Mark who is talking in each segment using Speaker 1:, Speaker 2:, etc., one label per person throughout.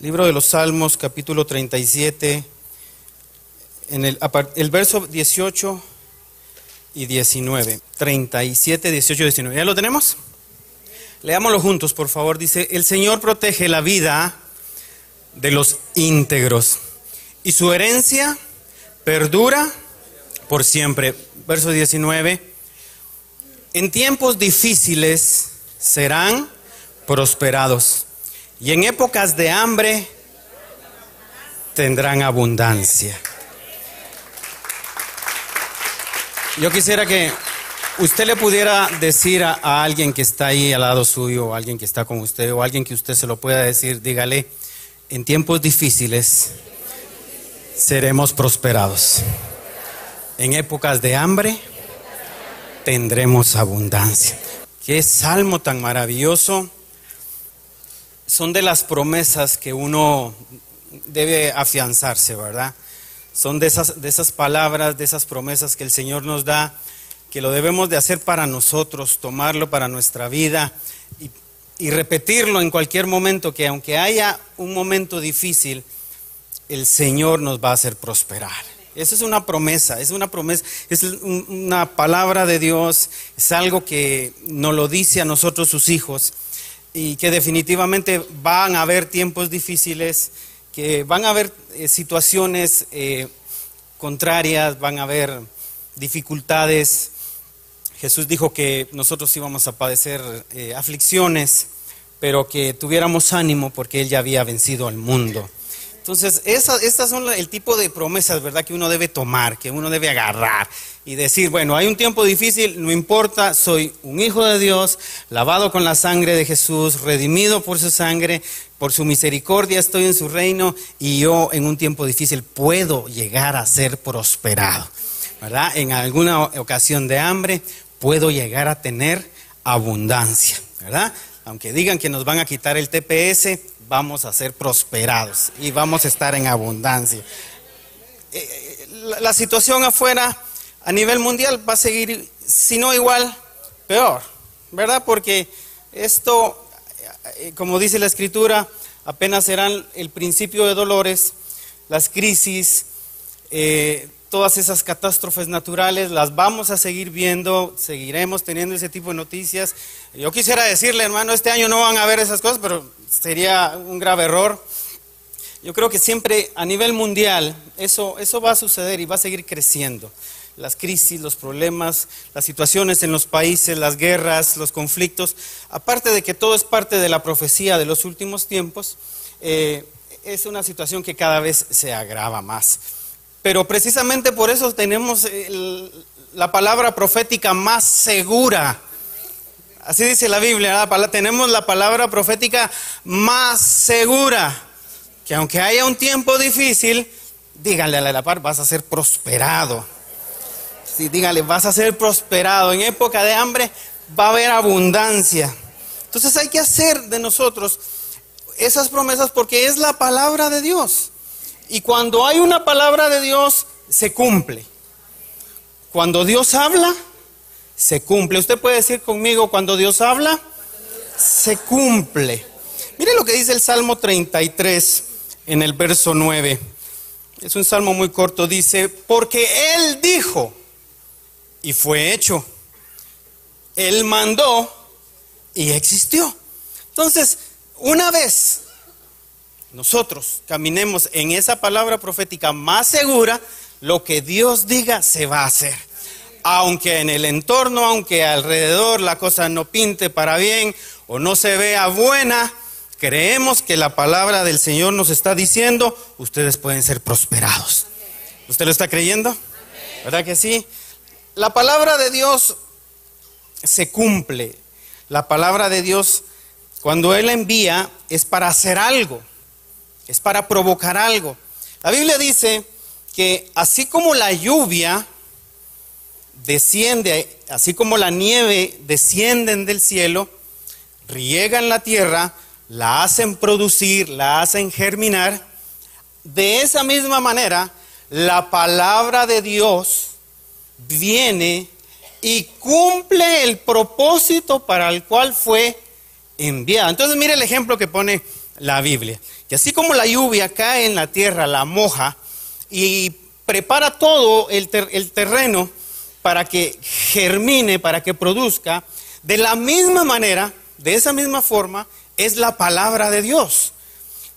Speaker 1: Libro de los Salmos, capítulo 37, en el, el verso 18 y 19. 37, 18 y 19. ¿Ya lo tenemos? Leámoslo juntos, por favor. Dice, el Señor protege la vida de los íntegros y su herencia perdura por siempre. Verso 19. En tiempos difíciles serán prosperados y en épocas de hambre tendrán abundancia. Yo quisiera que usted le pudiera decir a, alguien que está ahí al lado suyo, o alguien que está con usted, o alguien que usted se lo pueda decir, dígale, en tiempos difíciles seremos prosperados. En épocas de hambre tendremos abundancia. Qué salmo tan maravilloso. Son de las promesas que uno debe afianzarse, ¿verdad? Son de esas, de esas palabras, de esas promesas que el Señor nos da que lo debemos de hacer para nosotros, tomarlo para nuestra vida y, repetirlo en cualquier momento, que aunque haya un momento difícil, el Señor nos va a hacer prosperar. Esa es una promesa, es una promesa, es una palabra de Dios, es algo que nos lo dice a nosotros sus hijos y que definitivamente van a haber tiempos difíciles, que van a haber eh, situaciones eh, contrarias, van a haber dificultades, Jesús dijo que nosotros íbamos a padecer eh, aflicciones, pero que tuviéramos ánimo porque Él ya había vencido al mundo. Entonces, estas son el tipo de promesas, ¿verdad?, que uno debe tomar, que uno debe agarrar y decir, bueno, hay un tiempo difícil, no importa, soy un hijo de Dios, lavado con la sangre de Jesús, redimido por su sangre, por su misericordia estoy en su reino y yo en un tiempo difícil puedo llegar a ser prosperado, ¿verdad? En alguna ocasión de hambre puedo llegar a tener abundancia, ¿verdad? Aunque digan que nos van a quitar el TPS, vamos a ser prosperados y vamos a estar en abundancia. Eh, eh, la situación afuera a nivel mundial va a seguir, si no igual, peor, ¿verdad? Porque esto, eh, como dice la escritura, apenas serán el principio de dolores, las crisis, todas esas catástrofes naturales las vamos a seguir viendo, seguiremos teniendo ese tipo de noticias. Yo quisiera decirle, hermano, este año no van a ver esas cosas, pero sería un grave error. Yo creo que siempre a nivel mundial eso, eso va a suceder y va a seguir creciendo. Las crisis, los problemas, las situaciones en los países, las guerras, los conflictos, aparte de que todo es parte de la profecía de los últimos tiempos, eh, es una situación que cada vez se agrava más. Pero precisamente por eso tenemos la palabra profética más segura. Así dice la Biblia, tenemos la palabra profética más segura. Que aunque haya un tiempo difícil, díganle a la par, vas a ser prosperado. Sí, díganle, vas a ser prosperado. En época de hambre va a haber abundancia. Entonces hay que hacer de nosotros esas promesas porque es la palabra de Dios. Y cuando hay una palabra de Dios, se cumple. Cuando Dios habla, se cumple. Usted puede decir conmigo, cuando Dios habla, se cumple. Mire lo que dice el Salmo 33 en el verso 9. Es un salmo muy corto. Dice, porque Él dijo y fue hecho. Él mandó y existió. Entonces, una vez nosotros caminemos en esa palabra profética más segura, lo que Dios diga se va a hacer. Aunque en el entorno, aunque alrededor la cosa no pinte para bien o no se vea buena, creemos que la palabra del Señor nos está diciendo, ustedes pueden ser prosperados. ¿Usted lo está creyendo? ¿Verdad que sí? La palabra de Dios se cumple. La palabra de Dios, cuando Él envía, es para hacer algo es para provocar algo. La Biblia dice que así como la lluvia desciende, así como la nieve descienden del cielo, riegan la tierra, la hacen producir, la hacen germinar, de esa misma manera la palabra de Dios viene y cumple el propósito para el cual fue enviado. Entonces mire el ejemplo que pone la Biblia. Que así como la lluvia cae en la tierra, la moja y prepara todo el, el terreno para que germine, para que produzca, de la misma manera, de esa misma forma, es la palabra de Dios.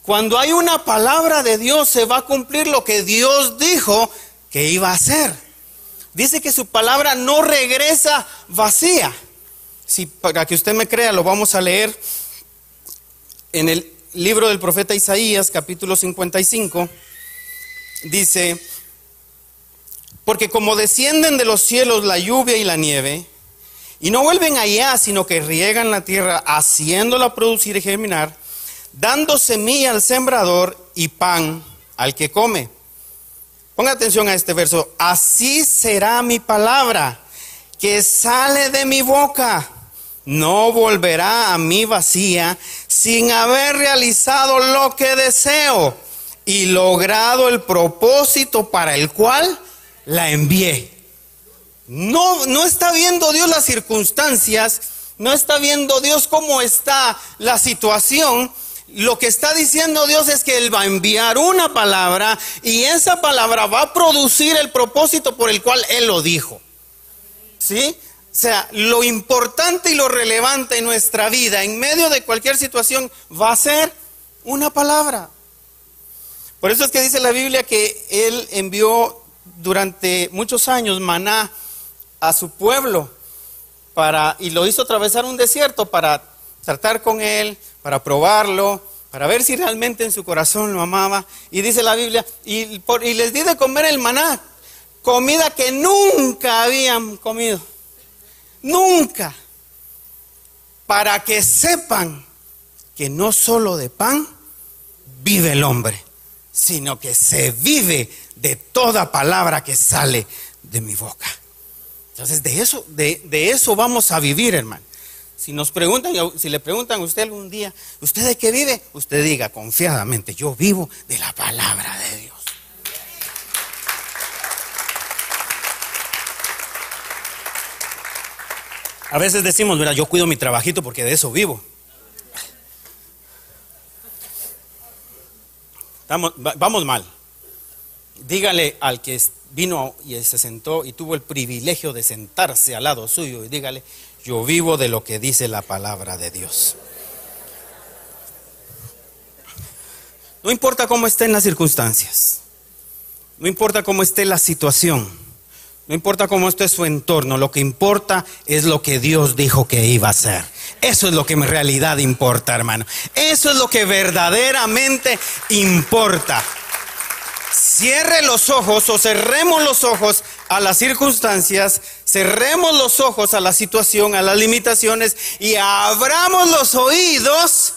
Speaker 1: Cuando hay una palabra de Dios, se va a cumplir lo que Dios dijo que iba a hacer. Dice que su palabra no regresa vacía. Si para que usted me crea, lo vamos a leer en el libro del profeta Isaías, capítulo 55. Dice, porque como descienden de los cielos la lluvia y la nieve, y no vuelven allá, sino que riegan la tierra, haciéndola producir y germinar, dando semilla al sembrador y pan al que come. Ponga atención a este verso. Así será mi palabra que sale de mi boca. No volverá a mí vacía sin haber realizado lo que deseo y logrado el propósito para el cual la envié. No, no está viendo Dios las circunstancias, no está viendo Dios cómo está la situación, lo que está diciendo Dios es que Él va a enviar una palabra y esa palabra va a producir el propósito por el cual Él lo dijo. ¿Sí? O sea, lo importante y lo relevante en nuestra vida, en medio de cualquier situación, va a ser una palabra. Por eso es que dice la Biblia que Él envió durante muchos años maná a su pueblo para, y lo hizo atravesar un desierto para tratar con Él, para probarlo, para ver si realmente en su corazón lo amaba. Y dice la Biblia, y, y les di de comer el maná, comida que nunca habían comido, nunca, para que sepan que no solo de pan vive el hombre, sino que se vive de toda palabra que sale de mi boca. Entonces, de eso, de, eso vamos a vivir, hermano. Si nos preguntan, si le preguntan a usted algún día, ¿usted de qué vive? Usted diga confiadamente, yo vivo de la palabra de Dios. A veces decimos, mira, yo cuido mi trabajito porque de eso vivo. vamos mal. Dígale al que vino y se sentó y tuvo el privilegio de sentarse al lado suyo y dígale, yo vivo de lo que dice la palabra de Dios. No importa cómo estén las circunstancias, no importa cómo esté la situación, no importa cómo esté su entorno, lo que importa es lo que Dios dijo que iba a hacer. Eso es lo que en realidad importa, hermano. Eso es lo que verdaderamente importa. Cierre los ojos o cerremos los ojos a las circunstancias, cerremos los ojos a la situación, a las limitaciones y abramos los oídos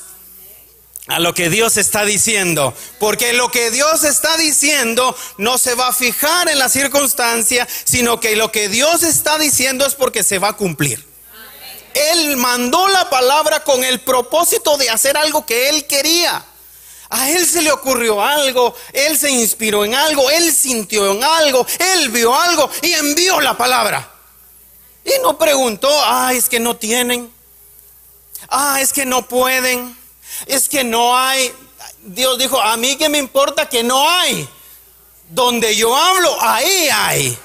Speaker 1: a lo que Dios está diciendo. Porque lo que Dios está diciendo no se va a fijar en la circunstancia, sino que lo que Dios está diciendo es porque se va a cumplir. Él mandó la palabra con el propósito de hacer algo que Él quería. A él se le ocurrió algo, él se inspiró en algo, él sintió en algo, él vio algo y envió la palabra. Y no preguntó, ah, es que no tienen, ah, es que no pueden, es que no hay. Dios dijo, a mí que me importa que no hay. Donde yo hablo, ahí hay.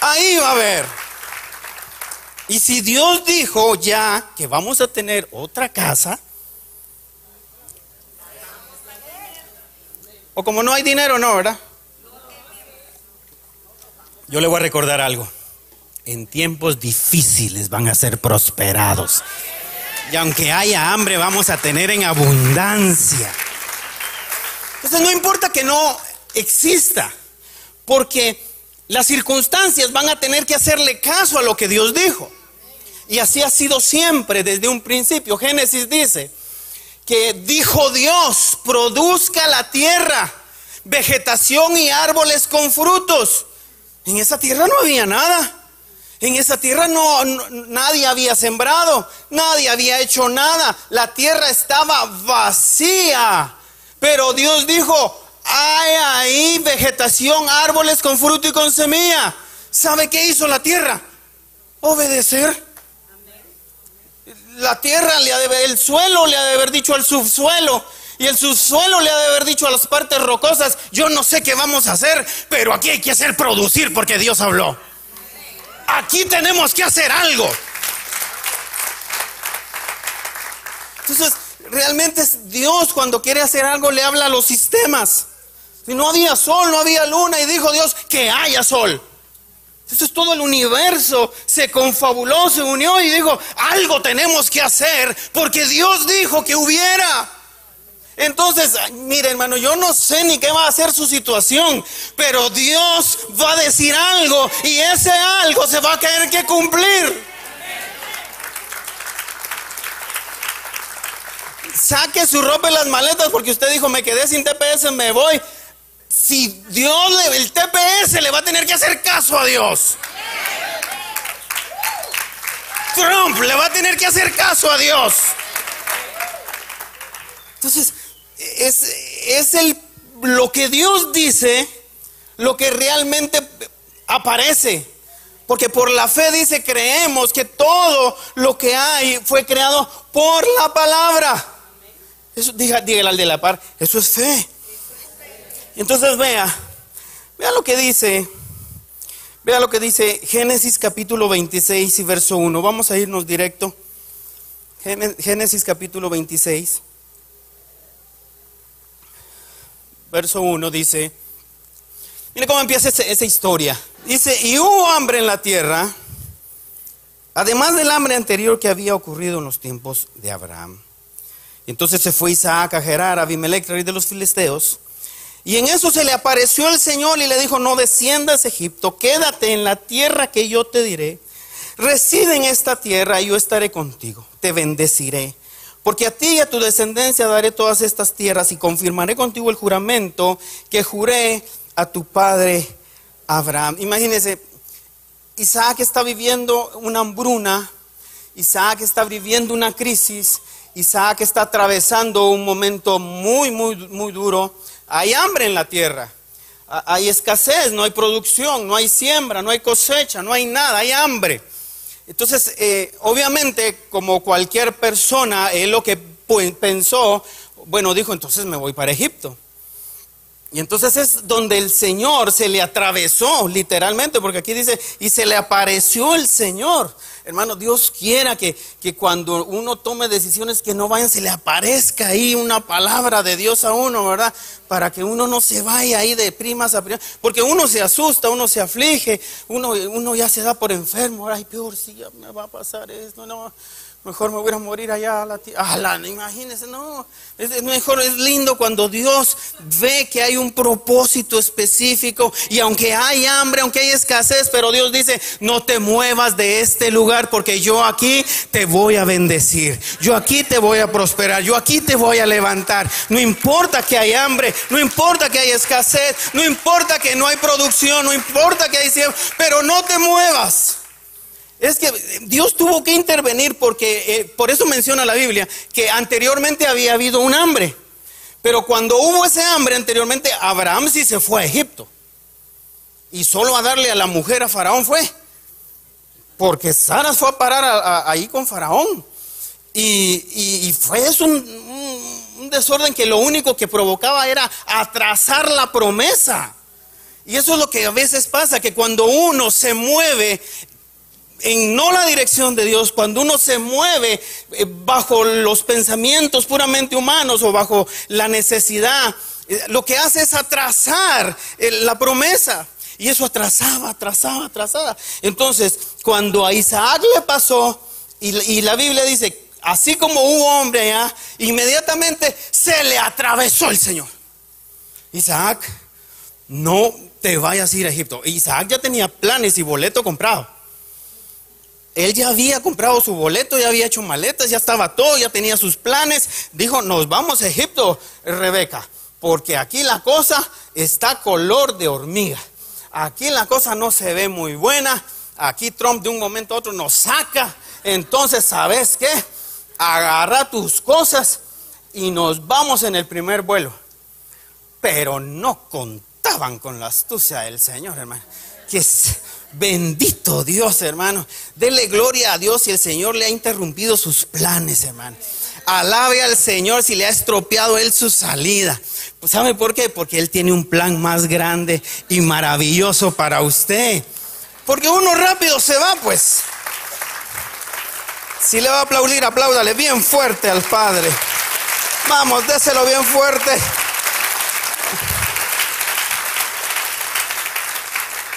Speaker 1: Ahí va a haber. Y si Dios dijo ya que vamos a tener otra casa, o como no hay dinero, no, ¿verdad? Yo le voy a recordar algo. En tiempos difíciles van a ser prosperados. Y aunque haya hambre, vamos a tener en abundancia. Entonces no importa que no exista, porque las circunstancias van a tener que hacerle caso a lo que Dios dijo. Y así ha sido siempre desde un principio. Génesis dice que dijo Dios, produzca la tierra vegetación y árboles con frutos. En esa tierra no había nada. En esa tierra no, nadie había sembrado, nadie había hecho nada. La tierra estaba vacía. Pero Dios dijo, hay ahí vegetación, árboles con fruto y con semilla. ¿Sabe qué hizo la tierra? Obedecer. La tierra le ha de el suelo le ha de haber dicho al subsuelo. Y el subsuelo le ha de haber dicho a las partes rocosas, yo no sé qué vamos a hacer, pero aquí hay que hacer producir porque Dios habló. Aquí tenemos que hacer algo. Entonces, realmente es Dios cuando quiere hacer algo le habla a los sistemas. Si no había sol, no había luna y dijo Dios que haya sol. Entonces todo el universo se confabuló, se unió y dijo, algo tenemos que hacer porque Dios dijo que hubiera. Entonces, mire hermano, yo no sé ni qué va a ser su situación, pero Dios va a decir algo y ese algo se va a tener que cumplir. Saque su ropa y las maletas porque usted dijo, me quedé sin TPS, me voy. Si Dios, le, el TPS le va a tener que hacer caso a Dios. Trump le va a tener que hacer caso a Dios. Entonces, es, es el, lo que Dios dice, lo que realmente aparece. Porque por la fe dice, creemos que todo lo que hay fue creado por la palabra. Eso, diga, dígale al de la par, eso es fe. Entonces vea, vea lo que dice, vea lo que dice Génesis capítulo 26 y verso 1. Vamos a irnos directo. Génesis capítulo 26. Verso 1 dice, mire cómo empieza esa, historia. Dice, y hubo hambre en la tierra, además del hambre anterior que había ocurrido en los tiempos de Abraham. Entonces se fue Isaac a Gerar, Abimelech, rey de los filisteos. Y en eso se le apareció el Señor y le dijo, no desciendas Egipto, quédate en la tierra que yo te diré. Reside en esta tierra y yo estaré contigo, te bendeciré porque a ti y a tu descendencia daré todas estas tierras y confirmaré contigo el juramento que juré a tu padre Abraham. Imagínense, Isaac está viviendo una hambruna, Isaac está viviendo una crisis, Isaac está atravesando un momento muy, muy, muy duro. Hay hambre en la tierra, hay escasez, no hay producción, no hay siembra, no hay cosecha, no hay nada, hay hambre. Entonces, eh, obviamente, como cualquier persona, él lo que pensó, bueno, dijo, entonces me voy para Egipto. Y entonces es donde el Señor se le atravesó, literalmente, porque aquí dice, y se le apareció el Señor. Hermano, Dios quiera que, que, cuando uno tome decisiones que no vayan, se le aparezca ahí una palabra de Dios a uno, ¿verdad? Para que uno no se vaya ahí de primas a primas. Porque uno se asusta, uno se aflige, uno, uno ya se da por enfermo. Ay, peor, si ya me va a pasar esto, no. Mejor me voy a morir allá a la tierra. imagínense, no. Es, mejor, es lindo cuando Dios ve que hay un propósito específico. Y aunque hay hambre, aunque hay escasez, pero Dios dice: No te muevas de este lugar porque yo aquí te voy a bendecir. Yo aquí te voy a prosperar. Yo aquí te voy a levantar. No importa que hay hambre, no importa que hay escasez, no importa que no hay producción, no importa que hay siembra, pero no te muevas. Es que Dios tuvo que intervenir porque, eh, por eso menciona la Biblia, que anteriormente había habido un hambre. Pero cuando hubo ese hambre anteriormente, Abraham sí se fue a Egipto. Y solo a darle a la mujer a Faraón fue. Porque Sara fue a parar ahí con Faraón. Y, fue eso un desorden que lo único que provocaba era atrasar la promesa. Y eso es lo que a veces pasa, que cuando uno se mueve en no la dirección de Dios, cuando uno se mueve eh, bajo los pensamientos puramente humanos o bajo la necesidad, eh, lo que hace es atrasar eh, la promesa. Y eso atrasaba, atrasaba, atrasaba. Entonces, cuando a Isaac le pasó, y, la Biblia dice, así como hubo hombre allá, inmediatamente se le atravesó el Señor. Isaac, no te vayas a ir a Egipto. Isaac ya tenía planes y boleto comprado. Él ya había comprado su boleto, ya había hecho maletas, ya estaba todo, ya tenía sus planes. Dijo, nos vamos a Egipto, Rebeca, porque aquí la cosa está color de hormiga. Aquí la cosa no se ve muy buena. Aquí Trump de un momento a otro nos saca. Entonces, ¿sabes qué? Agarra tus cosas y nos vamos en el primer vuelo. Pero no contaban con la astucia del Señor, hermano. Que Bendito Dios, hermano. Dele gloria a Dios si el Señor le ha interrumpido sus planes, hermano. Alabe al Señor si le ha estropeado él su salida. Pues ¿Sabe por qué? Porque Él tiene un plan más grande y maravilloso para usted. Porque uno rápido se va, pues. Si le va a aplaudir, apláudale bien fuerte al Padre. Vamos, déselo bien fuerte.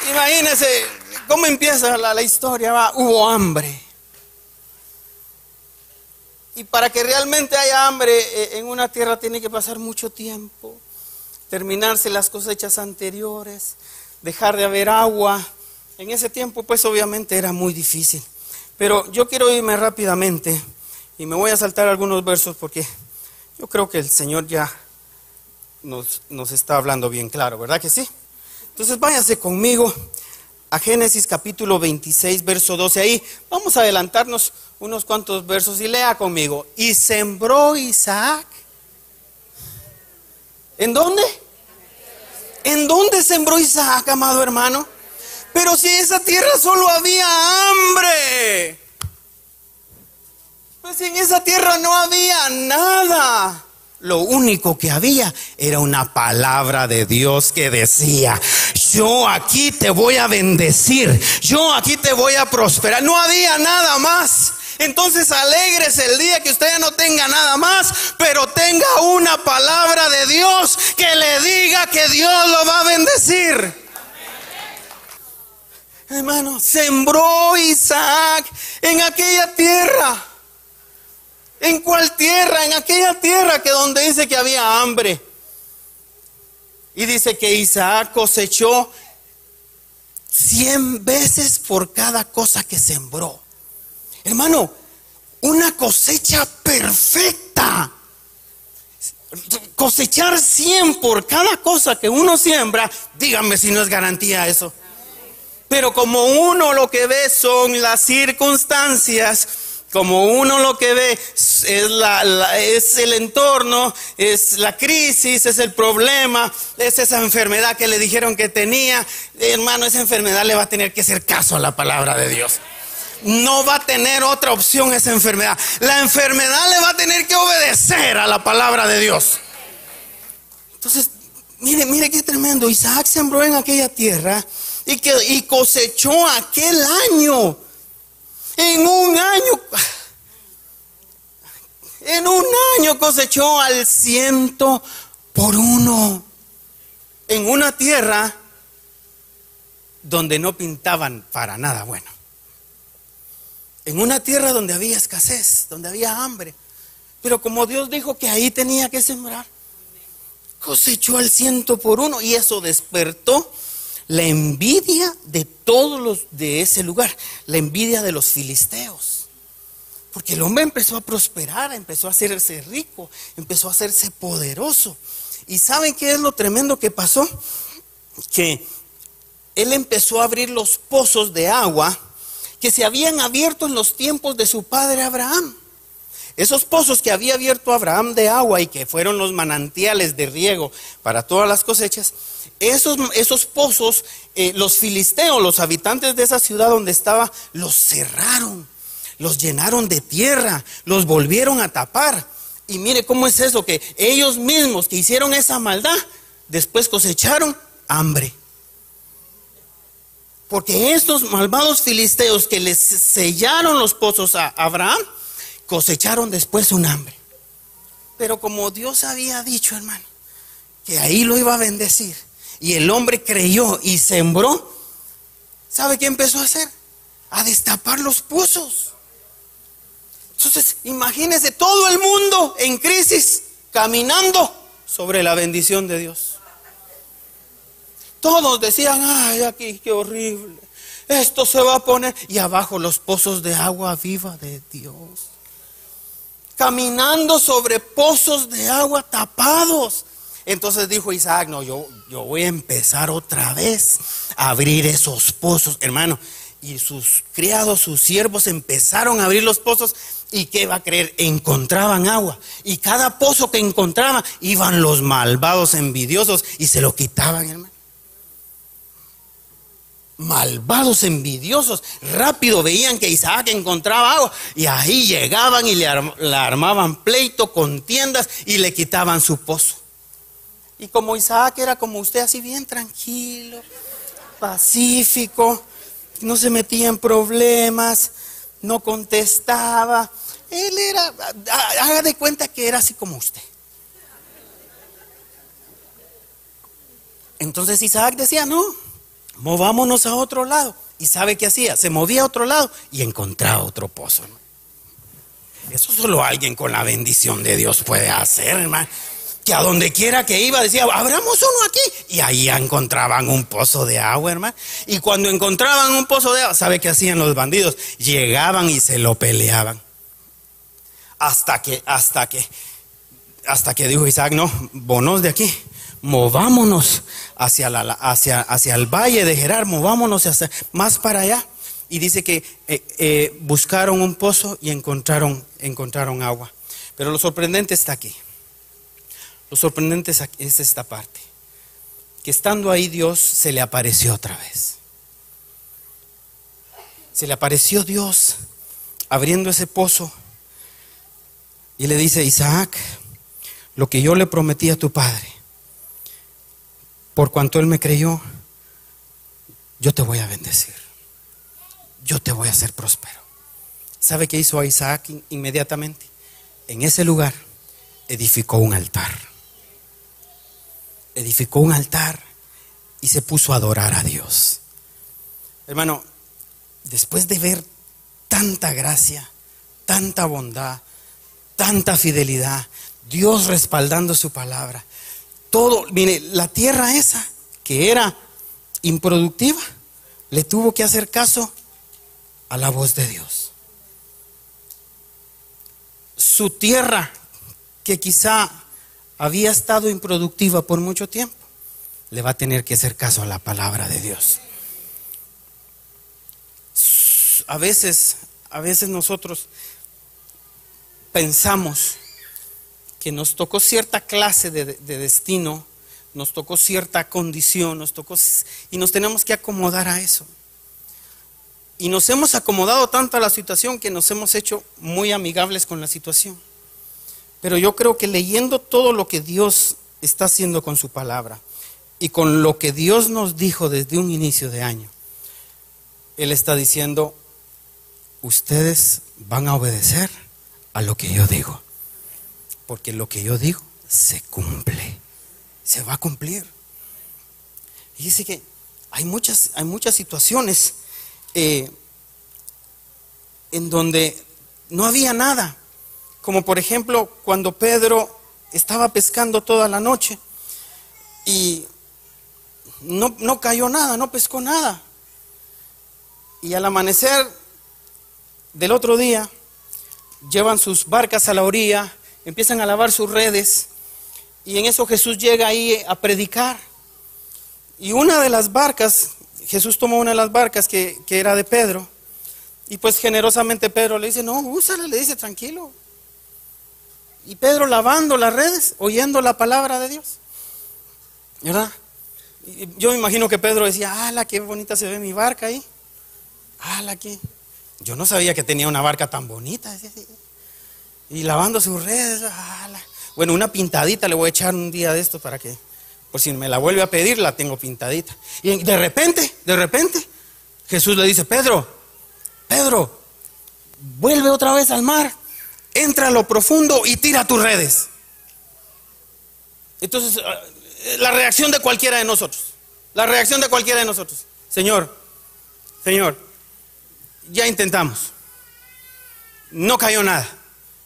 Speaker 1: Imagínese cómo empieza la, historia. Va, hubo hambre. Y para que realmente haya hambre eh, en una tierra tiene que pasar mucho tiempo, terminarse las cosechas anteriores, dejar de haber agua. En ese tiempo pues obviamente era muy difícil. Pero yo quiero irme rápidamente y me voy a saltar algunos versos porque yo creo que el Señor ya nos, nos está hablando bien claro, ¿verdad que sí? Entonces váyase conmigo a Génesis capítulo 26, verso 12. Ahí vamos a adelantarnos unos cuantos versos y lea conmigo. Y sembró Isaac. ¿En dónde? ¿En dónde sembró Isaac, amado hermano? Pero si en esa tierra solo había hambre. Pues en esa tierra no había nada. Lo único que había era una palabra de Dios que decía, yo aquí te voy a bendecir, yo aquí te voy a prosperar. No había nada más. Entonces alegres el día que usted ya no tenga nada más, pero tenga una palabra de Dios que le diga que Dios lo va a bendecir. Hermano, sembró Isaac en aquella tierra. ¿En cuál tierra? En aquella tierra que donde dice que había hambre. Y dice que Isaac cosechó cien veces por cada cosa que sembró. Hermano, una cosecha perfecta. Cosechar cien por cada cosa que uno siembra, díganme si no es garantía eso. Pero como uno lo que ve son las circunstancias, como uno lo que ve es, el entorno, es la crisis, es el problema, es esa enfermedad que le dijeron que tenía, hermano, esa enfermedad le va a tener que hacer caso a la palabra de Dios. No va a tener otra opción esa enfermedad. La enfermedad le va a tener que obedecer a la palabra de Dios. Entonces, mire, mire qué tremendo. Isaac sembró en aquella tierra y, que, y cosechó aquel año en un año, en un año cosechó al ciento por uno. En una tierra donde no pintaban para nada bueno. En una tierra donde había escasez, donde había hambre. Pero como Dios dijo que ahí tenía que sembrar, cosechó al ciento por uno y eso despertó la envidia de todos los de ese lugar, la envidia de los filisteos. Porque el hombre empezó a prosperar, empezó a hacerse rico, empezó a hacerse poderoso. ¿Y saben qué es lo tremendo que pasó? Que él empezó a abrir los pozos de agua que se habían abierto en los tiempos de su padre Abraham. Esos pozos que había abierto Abraham de agua y que fueron los manantiales de riego para todas las cosechas, esos, esos pozos, eh, los filisteos, los habitantes de esa ciudad donde estaba, los cerraron, los llenaron de tierra, los volvieron a tapar. Y mire cómo es eso, que ellos mismos que hicieron esa maldad, después cosecharon hambre. Porque estos malvados filisteos que les sellaron los pozos a Abraham, cosecharon después un hambre. Pero como Dios había dicho, hermano, que ahí lo iba a bendecir, y el hombre creyó y sembró, ¿sabe qué empezó a hacer? A destapar los pozos. Entonces, imagínese todo el mundo en crisis, caminando sobre la bendición de Dios. Todos decían, ay, aquí qué horrible. Esto se va a poner. Y abajo los pozos de agua viva de Dios. Caminando sobre pozos de agua tapados. Entonces dijo Isaac, no, yo, yo voy a empezar otra vez a abrir esos pozos, hermano. Y sus criados, sus siervos empezaron a abrir los pozos y ¿qué va a creer? Encontraban agua. Y cada pozo que encontraban iban los malvados envidiosos y se lo quitaban, hermano. malvados, envidiosos, rápido veían que Isaac encontraba agua y ahí llegaban y le, armaban pleito, contiendas y le quitaban su pozo. Y como Isaac era como usted, así bien tranquilo, pacífico, no se metía en problemas, no contestaba. Él era, haga de cuenta que era así como usted. Entonces Isaac decía, no, movámonos a otro lado. ¿Y sabe qué hacía? Se movía a otro lado y encontraba otro pozo. Eso solo alguien con la bendición de Dios puede hacer, hermano. Que a donde quiera que iba decía, abramos uno aquí. Y ahí encontraban un pozo de agua, hermano. Y cuando encontraban un pozo de agua, ¿sabe qué hacían los bandidos? Llegaban y se lo peleaban. Hasta que, hasta que, hasta que dijo Isaac, no, bonos de aquí movámonos hacia, la, hacia, hacia el valle de Gerar, movámonos hacia, más para allá. Y dice que eh, eh, buscaron un pozo y encontraron, encontraron agua. Pero lo sorprendente está aquí. Lo sorprendente es esta parte. Que estando ahí Dios se le apareció otra vez. Se le apareció Dios abriendo ese pozo y le dice, Isaac, lo que yo le prometí a tu padre, por cuanto Él me creyó, yo te voy a bendecir. Yo te voy a hacer próspero. ¿Sabe qué hizo Isaac inmediatamente? En ese lugar edificó un altar. Edificó un altar y se puso a adorar a Dios. Hermano, después de ver tanta gracia, tanta bondad, tanta fidelidad, Dios respaldando su palabra, todo, mire, la tierra esa, que era improductiva, le tuvo que hacer caso a la voz de Dios. Su tierra, que quizá había estado improductiva por mucho tiempo, le va a tener que hacer caso a la palabra de Dios. A veces, a veces nosotros pensamos que nos tocó cierta clase de, destino, nos tocó cierta condición, nos tocó y nos tenemos que acomodar a eso. Y nos hemos acomodado tanto a la situación que nos hemos hecho muy amigables con la situación. Pero yo creo que leyendo todo lo que Dios está haciendo con su palabra y con lo que Dios nos dijo desde un inicio de año, Él está diciendo, ustedes van a obedecer a lo que yo digo porque lo que yo digo se cumple, se va a cumplir. Y dice que hay muchas, hay muchas situaciones eh, en donde no había nada, como por ejemplo cuando Pedro estaba pescando toda la noche y no, no cayó nada, no pescó nada. Y al amanecer del otro día, llevan sus barcas a la orilla empiezan a lavar sus redes y en eso Jesús llega ahí a predicar. Y una de las barcas, Jesús tomó una de las barcas que, era de Pedro y pues generosamente Pedro le dice, no, úsala, le dice, tranquilo. Y Pedro lavando las redes, oyendo la palabra de Dios. ¿Verdad? yo me imagino que Pedro decía, ¡ala, qué bonita se ve mi barca ahí! ¡ala, qué! Yo no sabía que tenía una barca tan bonita y lavando sus redes. Bueno, una pintadita le voy a echar un día de esto para que, por si me la vuelve a pedir, la tengo pintadita. Y de repente, de repente, Jesús le dice, Pedro, Pedro, vuelve otra vez al mar, entra a lo profundo y tira tus redes. Entonces, ah, la reacción de cualquiera de nosotros, la reacción de cualquiera de nosotros, Señor, Señor, ya intentamos, no cayó nada.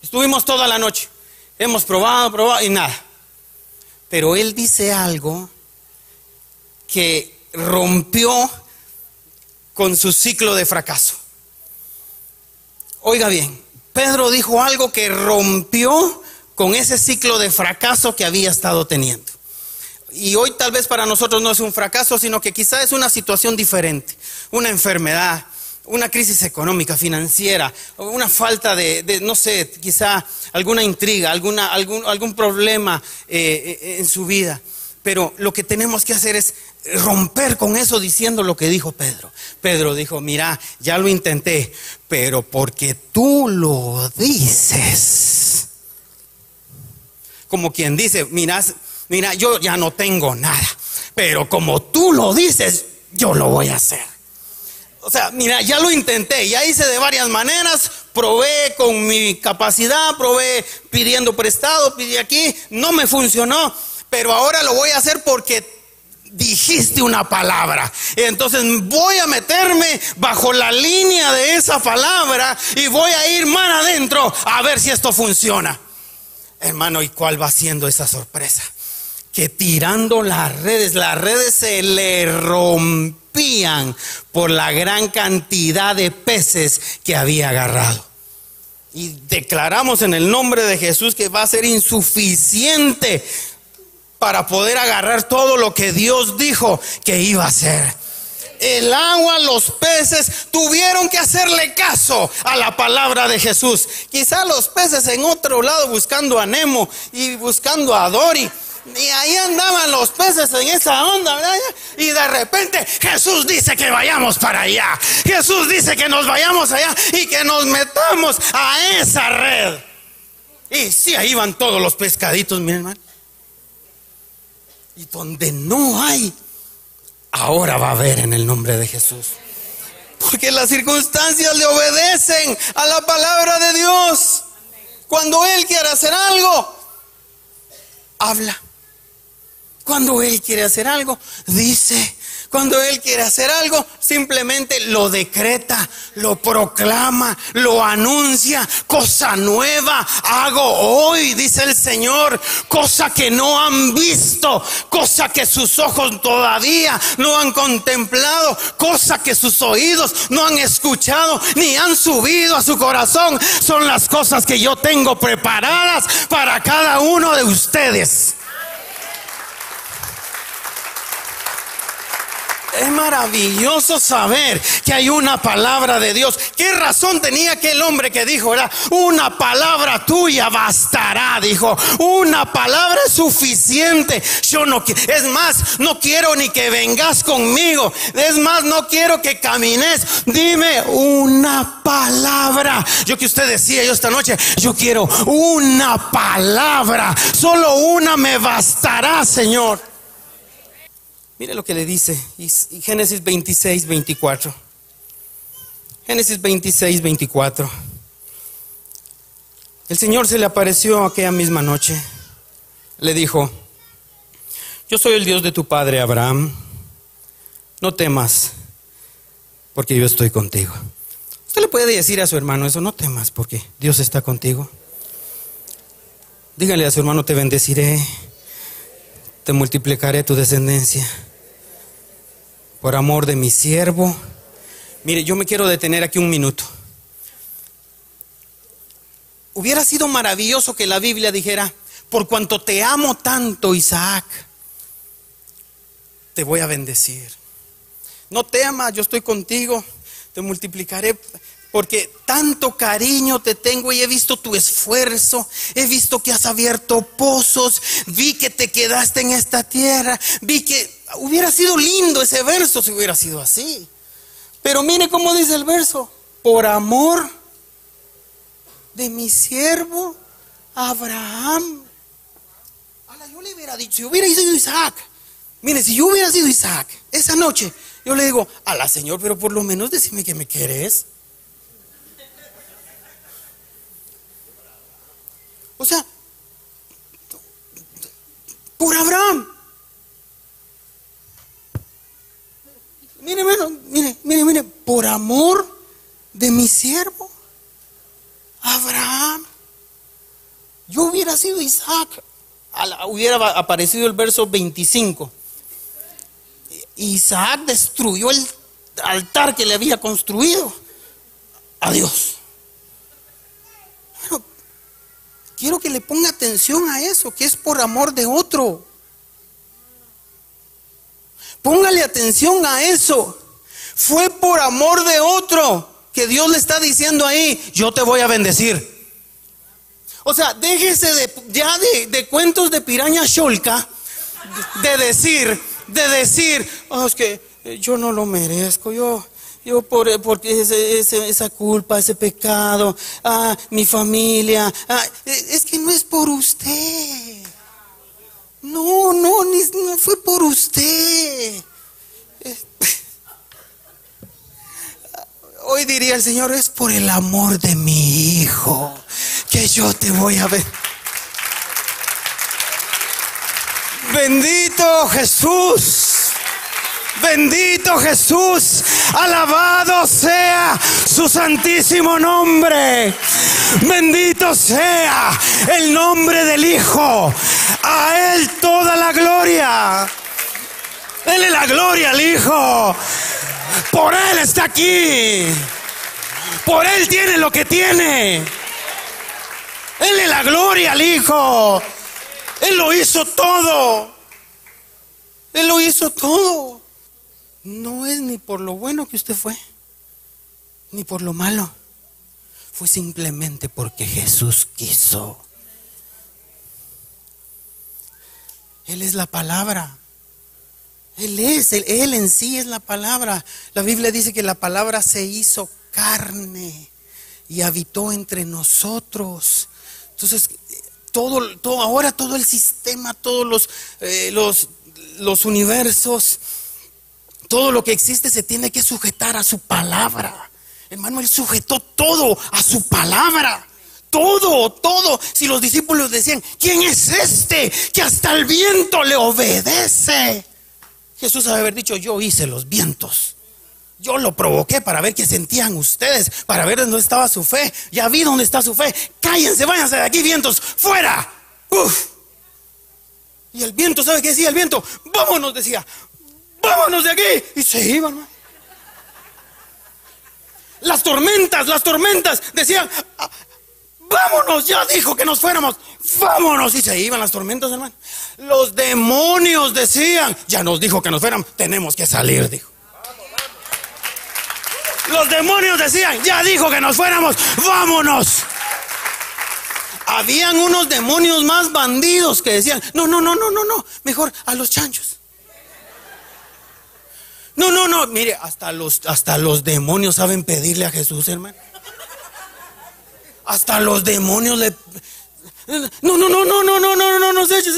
Speaker 1: Estuvimos toda la noche. Hemos probado, probado y nada. Pero él dice algo que rompió con su ciclo de fracaso. Oiga bien, Pedro dijo algo que rompió con ese ciclo de fracaso que había estado teniendo. Y hoy tal vez para nosotros no es un fracaso, sino que quizá es una situación diferente, una enfermedad, una crisis económica, financiera, una falta de, no sé, quizá alguna intriga, alguna, algún, algún problema eh, eh, en su vida. Pero lo que tenemos que hacer es romper con eso diciendo lo que dijo Pedro. Pedro dijo, mira, ya lo intenté, pero porque tú lo dices. Como quien dice, mira, mira, yo ya no tengo nada, pero como tú lo dices, yo lo voy a hacer. O sea, mira, ya lo intenté, ya hice de varias maneras, probé con mi capacidad, probé pidiendo prestado, pidí aquí, no me funcionó, pero ahora lo voy a hacer porque dijiste una palabra. Entonces voy a meterme bajo la línea de esa palabra y voy a ir más adentro a ver si esto funciona. Hermano, ¿y cuál va siendo esa sorpresa? Que tirando las redes, las redes se le rompían por la gran cantidad de peces que había agarrado. Y declaramos en el nombre de Jesús que va a ser insuficiente para poder agarrar todo lo que Dios dijo que iba a hacer. El agua, los peces tuvieron que hacerle caso a la palabra de Jesús. Quizá los peces en otro lado buscando a Nemo y buscando a Dory. Y ahí andaban los peces en esa onda, ¿verdad? Y de repente Jesús dice que vayamos para allá. Jesús dice que nos vayamos allá y que nos metamos a esa red. Y sí, ahí van todos los pescaditos, mi hermano. Y donde no hay, ahora va a haber en el nombre de Jesús. Porque las circunstancias le obedecen a la palabra de Dios. Cuando Él quiere hacer algo, habla. Cuando Él quiere hacer algo, dice. Cuando Él quiere hacer algo, simplemente lo decreta, lo proclama, lo anuncia. Cosa nueva hago hoy, dice el Señor. Cosa que no han visto, cosa que sus ojos todavía no han contemplado, cosa que sus oídos no han escuchado, ni han subido a su corazón. Son las cosas que yo tengo preparadas para cada uno de ustedes. Es maravilloso saber que hay una palabra de Dios. ¿Qué razón tenía aquel hombre que dijo, era una palabra tuya bastará? Dijo, una palabra es suficiente. Yo no es más, no quiero ni que vengas conmigo. Es más, no quiero que camines. Dime una palabra. Yo que usted decía yo esta noche, yo quiero una palabra. Solo una me bastará, Señor. Mire lo que le dice Génesis 26, 24. Génesis 26, 24. El Señor se le apareció aquella misma noche. Le dijo, yo soy el Dios de tu padre Abraham. No temas, porque yo estoy contigo. Usted le puede decir a su hermano eso, no temas, porque Dios está contigo. Dígale a su hermano, te bendeciré, te multiplicaré tu descendencia por amor de mi siervo. Mire, yo me quiero detener aquí un minuto. Hubiera sido maravilloso que la Biblia dijera, por cuanto te amo tanto, Isaac, te voy a bendecir. No temas, yo estoy contigo, te multiplicaré porque tanto cariño te tengo y he visto tu esfuerzo, he visto que has abierto pozos, vi que te quedaste en esta tierra, vi que hubiera sido lindo ese verso si hubiera sido así. Pero mire cómo dice el verso, por amor de mi siervo Abraham. yo le hubiera dicho, si hubiera sido Isaac, mire, si yo hubiera sido Isaac, esa noche, yo le digo, a la Señor, pero por lo menos decime que me querés. O sea, por Abraham. Mire, mire, mire, mire, por amor de mi siervo, Abraham. Yo hubiera sido Isaac. Hubiera aparecido el verso 25. Isaac destruyó el altar que le había construido a Dios. Quiero que le ponga atención a eso, que es por amor de otro. Póngale atención a eso. Fue por amor de otro que Dios le está diciendo ahí, yo te voy a bendecir. O sea, déjese de, ya de, cuentos de piraña sholka, de decir de decir, oh, es que yo no lo merezco, yo, yo por, porque esa culpa, ese pecado, ah, mi familia, ah, es que no es por usted. No, no, no fue por usted. Hoy diría el Señor, es por el amor de mi hijo que yo te voy a ver. Bendito Jesús. Bendito Jesús, alabado sea su santísimo nombre. Bendito sea el nombre del Hijo. A Él toda la gloria. Dele la gloria al Hijo. Por Él está aquí. Por Él tiene lo que tiene. Dele la gloria al Hijo. Él lo hizo todo. Él lo hizo todo no es ni por lo bueno que usted fue, ni por lo malo. Fue simplemente porque Jesús quiso. Él es la palabra. Él es, él, él, en sí es la palabra. La Biblia dice que la palabra se hizo carne y habitó entre nosotros. Entonces, todo, todo ahora todo el sistema, todos los, eh, los, los universos, todo lo que existe se tiene que sujetar a su palabra. Hermano, él sujetó todo a su palabra. Todo, todo. Si los discípulos decían, ¿quién es este que hasta el viento le obedece? Jesús haber dicho, yo hice los vientos. Yo lo provoqué para ver qué sentían ustedes, para ver dónde estaba su fe. Ya vi dónde está su fe. Cállense, váyanse de aquí, vientos, fuera. Uf. Y el viento, ¿sabe qué decía el viento? Vámonos, decía vámonos de aquí. Y se iban. Las tormentas, las tormentas decían, ah, vámonos, ya dijo que nos fuéramos, vámonos. Y se iban las tormentas, hermano. Los demonios decían, ya nos dijo que nos fuéramos, tenemos que salir, dijo. Los demonios decían, ya dijo que nos fuéramos, vámonos. Habían unos demonios más bandidos que decían, no, no, no, no, no, no, mejor a los chanchos. No, no, no, mire, hasta los, hasta los demonios saben pedirle a Jesús, hermano. Hasta los demonios le... No, no, no, no, no, no, no, no, no, no, no,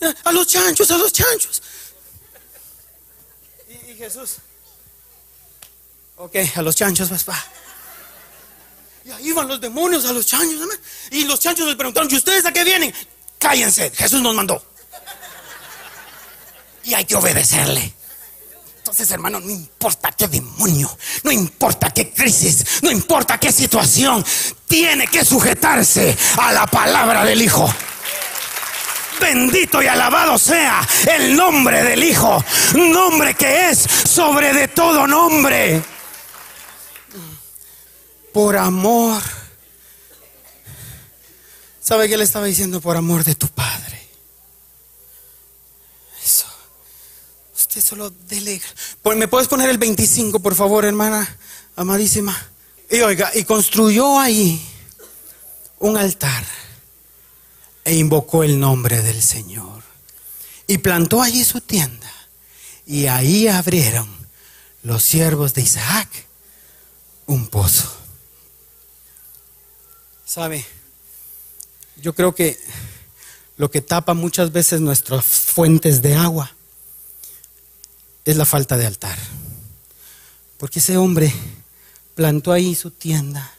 Speaker 1: no, a los chanchos, a los chanchos. Y, Jesús, ok, a los chanchos, pues, pa. Y ahí van los demonios a los chanchos, hermano. Y los chanchos les preguntaron, ¿y ustedes a qué vienen? Cállense, Jesús nos mandó. Y hay que obedecerle. Entonces, hermano, no importa qué demonio, no importa qué crisis, no importa qué situación, tiene que sujetarse a la palabra del Hijo. Bendito y alabado sea el nombre del Hijo, nombre que es sobre de todo nombre. Por amor. ¿Sabe qué le estaba diciendo? Por amor de tu Padre. Usted solo dele. Pues, ¿Me puedes poner el 25, por favor, hermana amadísima? Y oiga, y construyó ahí un altar e invocó el nombre del Señor. Y plantó allí su tienda. Y ahí abrieron los siervos de Isaac un pozo. ¿Sabe? Yo creo que lo que tapa muchas veces nuestras fuentes de agua es la falta de altar. Porque ese hombre plantó ahí su tienda,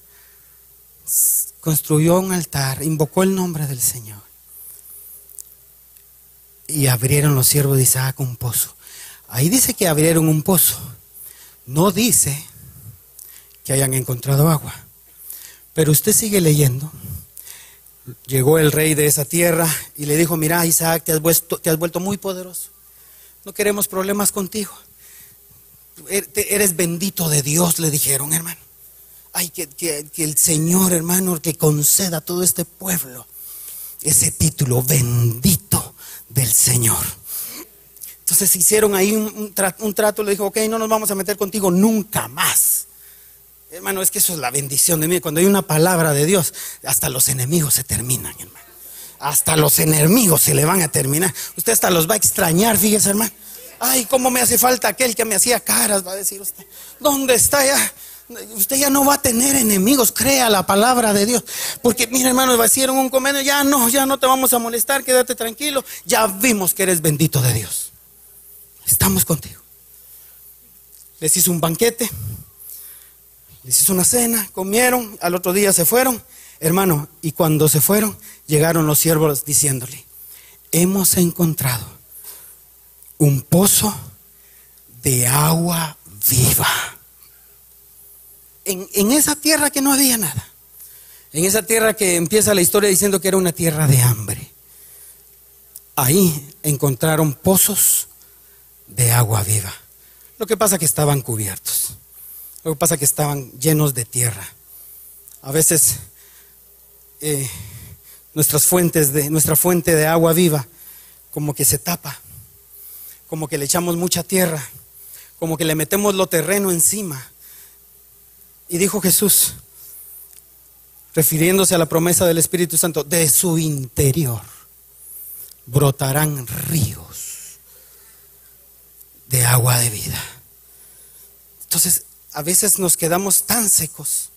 Speaker 1: construyó un altar, invocó el nombre del Señor. Y abrieron los siervos de Isaac un pozo. Ahí dice que abrieron un pozo. No dice que hayan encontrado agua. Pero usted sigue leyendo. Llegó el rey de esa tierra y le dijo, mira Isaac, te has, vuelto, te has vuelto muy poderoso. No queremos problemas contigo. Er, eres bendito de Dios, le dijeron, hermano. Ay, que, el Señor, hermano, que conceda a todo este pueblo ese título, bendito del Señor. Entonces hicieron ahí un, trato, le dijo, ok, no nos vamos a meter contigo nunca más. Hermano, es que eso es la bendición de mí. Cuando hay una palabra de Dios, hasta los enemigos se terminan, hermano hasta los enemigos se le van a terminar. Usted hasta los va a extrañar, fíjese, hermano. Ay, cómo me hace falta aquel que me hacía caras, va a decir usted. ¿Dónde está ya? Usted ya no va a tener enemigos, crea la palabra de Dios. Porque, mira, hermano, decir un convenio, ya no, ya no te vamos a molestar, quédate tranquilo. Ya vimos que eres bendito de Dios. Estamos contigo. Les hizo un banquete, les hizo una cena, comieron, al otro día se fueron, hermano, y cuando se fueron, llegaron los siervos diciéndole, hemos encontrado un pozo de agua viva. En, en, esa tierra que no había nada. En esa tierra que empieza la historia diciendo que era una tierra de hambre. Ahí encontraron pozos de agua viva. Lo que pasa que estaban cubiertos. Lo que pasa que estaban llenos de tierra. A veces eh, nuestras fuentes de, nuestra fuente de agua viva como que se tapa, como que le echamos mucha tierra, como que le metemos lo terreno encima. Y dijo Jesús, refiriéndose a la promesa del Espíritu Santo, de su interior brotarán ríos de agua de vida. Entonces, a veces nos quedamos tan secos,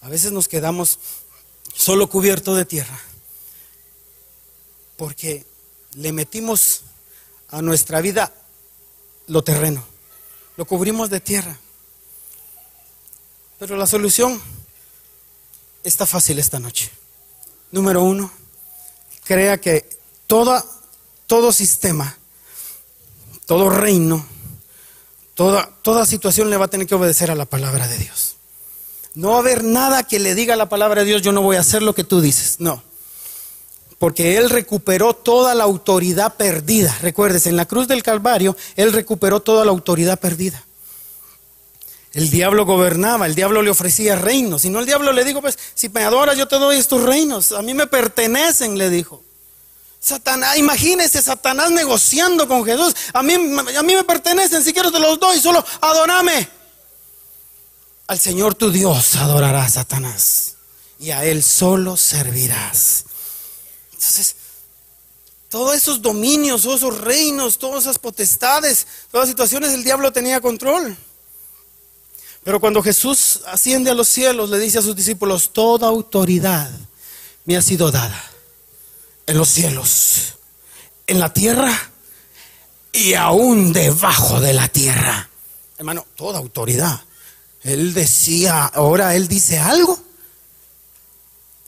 Speaker 1: a veces nos quedamos solo cubierto de tierra, porque le metimos a nuestra vida lo terreno, lo cubrimos de tierra. Pero la solución está fácil esta noche. Número uno, crea que toda, todo sistema, todo reino, toda, toda situación le va a tener que obedecer a la palabra de Dios. No va a haber nada que le diga la palabra de Dios, yo no voy a hacer lo que tú dices. No. Porque Él recuperó toda la autoridad perdida. Recuerdes, en la cruz del Calvario, Él recuperó toda la autoridad perdida. El diablo gobernaba, el diablo le ofrecía reinos. Si no, el diablo le dijo, pues, si me adoras, yo te doy estos reinos. A mí me pertenecen, le dijo. Satanás, imagínese Satanás negociando con Jesús. A mí, a mí me pertenecen, si quiero te los doy, solo adorame. Al Señor tu Dios adorarás, Satanás, y a Él solo servirás. Entonces, todos esos dominios, todos esos reinos, todas esas potestades, todas las situaciones, el diablo tenía control. Pero cuando Jesús asciende a los cielos, le dice a sus discípulos, toda autoridad me ha sido dada en los cielos, en la tierra y aún debajo de la tierra. Hermano, toda autoridad. Él decía, ahora él dice algo.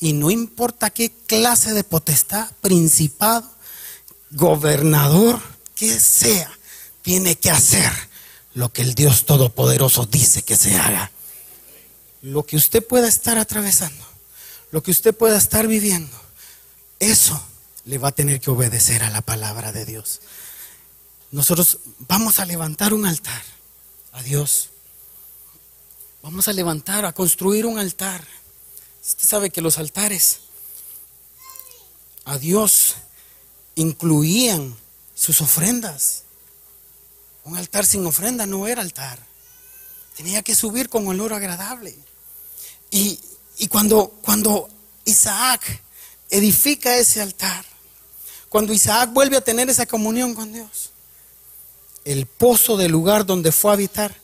Speaker 1: Y no importa qué clase de potestad, principado, gobernador, que sea, tiene que hacer lo que el Dios Todopoderoso dice que se haga. Lo que usted pueda estar atravesando, lo que usted pueda estar viviendo, eso le va a tener que obedecer a la palabra de Dios. Nosotros vamos a levantar un altar a Dios. Vamos a levantar, a construir un altar. Usted sabe que los altares a Dios incluían sus ofrendas. Un altar sin ofrenda no era altar. Tenía que subir con olor agradable. Y, y cuando, cuando Isaac edifica ese altar, cuando Isaac vuelve a tener esa comunión con Dios, el pozo del lugar donde fue a habitar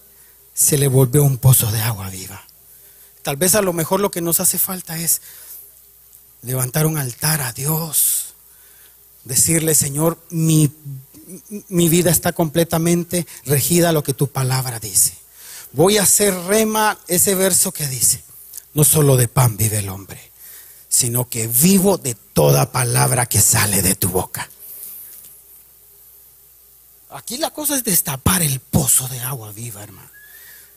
Speaker 1: se le volvió un pozo de agua viva. Tal vez a lo mejor lo que nos hace falta es levantar un altar a Dios, decirle, Señor, mi, mi vida está completamente regida a lo que tu palabra dice. Voy a hacer rema ese verso que dice, no solo de pan vive el hombre, sino que vivo de toda palabra que sale de tu boca. Aquí la cosa es destapar el pozo de agua viva, hermano.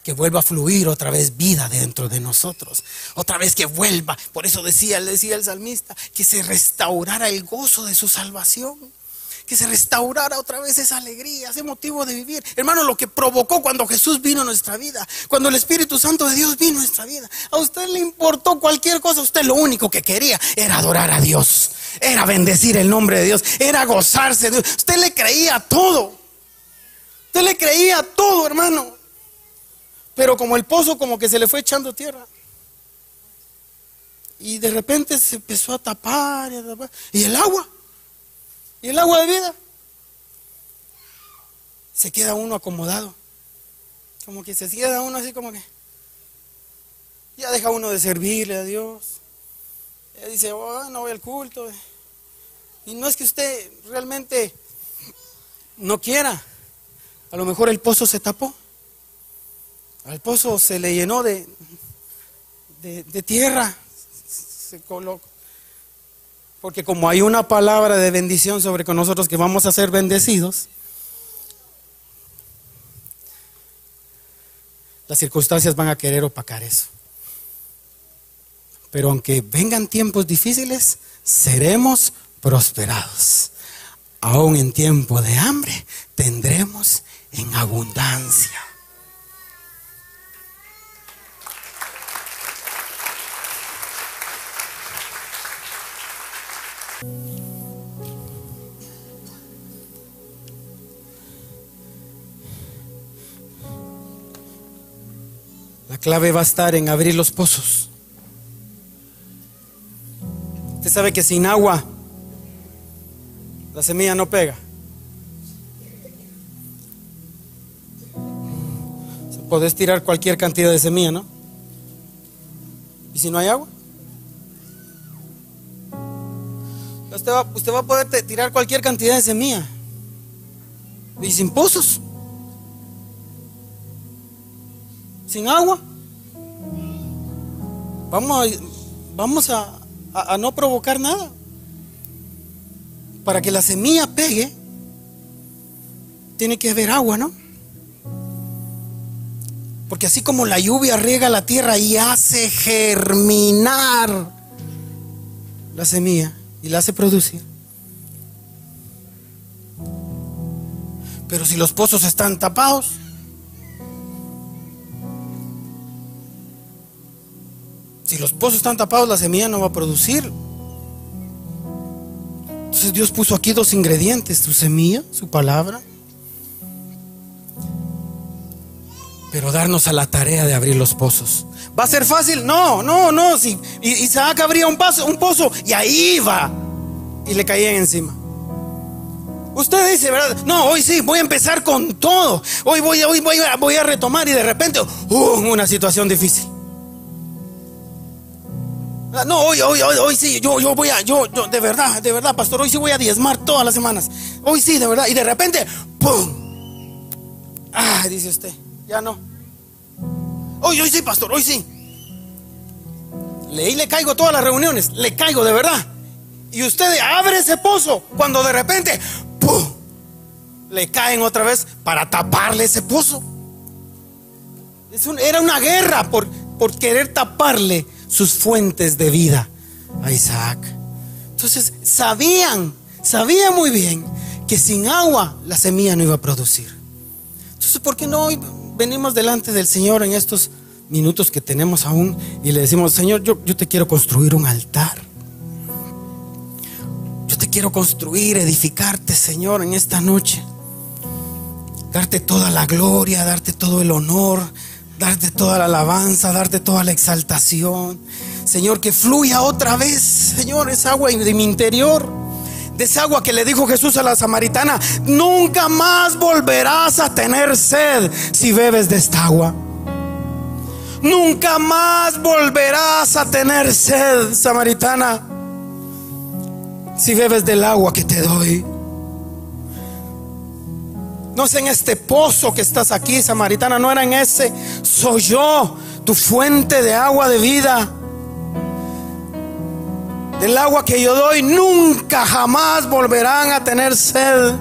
Speaker 1: Que vuelva a fluir otra vez vida dentro de nosotros. Otra vez que vuelva. Por eso decía, decía el salmista, que se restaurara el gozo de su salvación que se restaurara otra vez esa alegría, ese motivo de vivir. Hermano, lo que provocó cuando Jesús vino a nuestra vida, cuando el Espíritu Santo de Dios vino a nuestra vida. A usted le importó cualquier cosa, usted lo único que quería era adorar a Dios, era bendecir el nombre de Dios, era gozarse de Dios. Usted le creía todo. Usted le creía todo, hermano. Pero como el pozo como que se le fue echando tierra. Y de repente se empezó a tapar y, a tapar. y el agua. ¿Y el agua de vida? se queda uno acomodado. Como que se queda uno así como que ya deja uno de servirle a Dios. Ya dice, oh, no voy al culto. Y no es que usted realmente no quiera. A lo mejor el pozo se tapó. Al pozo se le llenó de, de, tierra. Se colocó. Porque como hay una palabra de bendición sobre con nosotros que vamos a ser bendecidos, las circunstancias van a querer opacar eso. Pero aunque vengan tiempos difíciles, seremos prosperados. Aún en tiempo de hambre tendremos en abundancia. La clave va a estar en abrir los pozos. Usted sabe que sin agua la semilla no pega. Podés tirar cualquier cantidad de semilla, ¿no? ¿Y si no hay agua? Usted va, a poder tirar cualquier cantidad de semilla. Y sin pozos. Sin agua. Vamos a, vamos a, a, no provocar nada. Para que la semilla pegue, tiene que haber agua, ¿no? Porque así como la lluvia riega la tierra y hace germinar la semilla, y la hace producir. Pero si los pozos están tapados, si los pozos están tapados, la semilla no va a producir. Entonces Dios puso aquí dos ingredientes, su semilla, su palabra, pero darnos a la tarea de abrir los pozos. ¿Va a ser fácil? No, no, no. Si Isaac abría un, pozo y ahí iba. Y le caían encima. Usted dice, ¿verdad? No, hoy sí, voy a empezar con todo. Hoy voy, hoy voy, voy a retomar y de repente, uh, una situación difícil. No, hoy, hoy, hoy, hoy sí, yo, yo voy a, yo, yo, de verdad, de verdad, pastor, hoy sí voy a diezmar todas las semanas. Hoy sí, de verdad. Y de repente, ¡pum! Ah, dice usted, ya no. Hoy, hoy sí, pastor, hoy sí. Leí, le caigo todas las reuniones, le caigo de verdad. Y usted abre ese pozo cuando de repente, ¡pum! Le caen otra vez para taparle ese pozo. era una guerra por, por querer taparle sus fuentes de vida a Isaac. Entonces sabían, sabían muy bien que sin agua la semilla no iba a producir. Entonces, ¿por qué no venimos delante del Señor en estos minutos que tenemos aún y le decimos, Señor, yo, yo te quiero construir un altar. Yo te quiero construir, edificarte, Señor, en esta noche. Darte toda la gloria, darte todo el honor, darte toda la alabanza, darte toda la exaltación. Señor, que fluya otra vez, Señor, esa agua de mi interior de esa agua que le dijo Jesús a la samaritana, nunca más volverás a tener sed si bebes de esta agua. Nunca más volverás a tener sed, samaritana, si bebes del agua que te doy. No es en este pozo que estás aquí, samaritana, no era en ese. Soy yo, tu fuente de agua de vida. El agua que yo doy nunca jamás volverán a tener sed.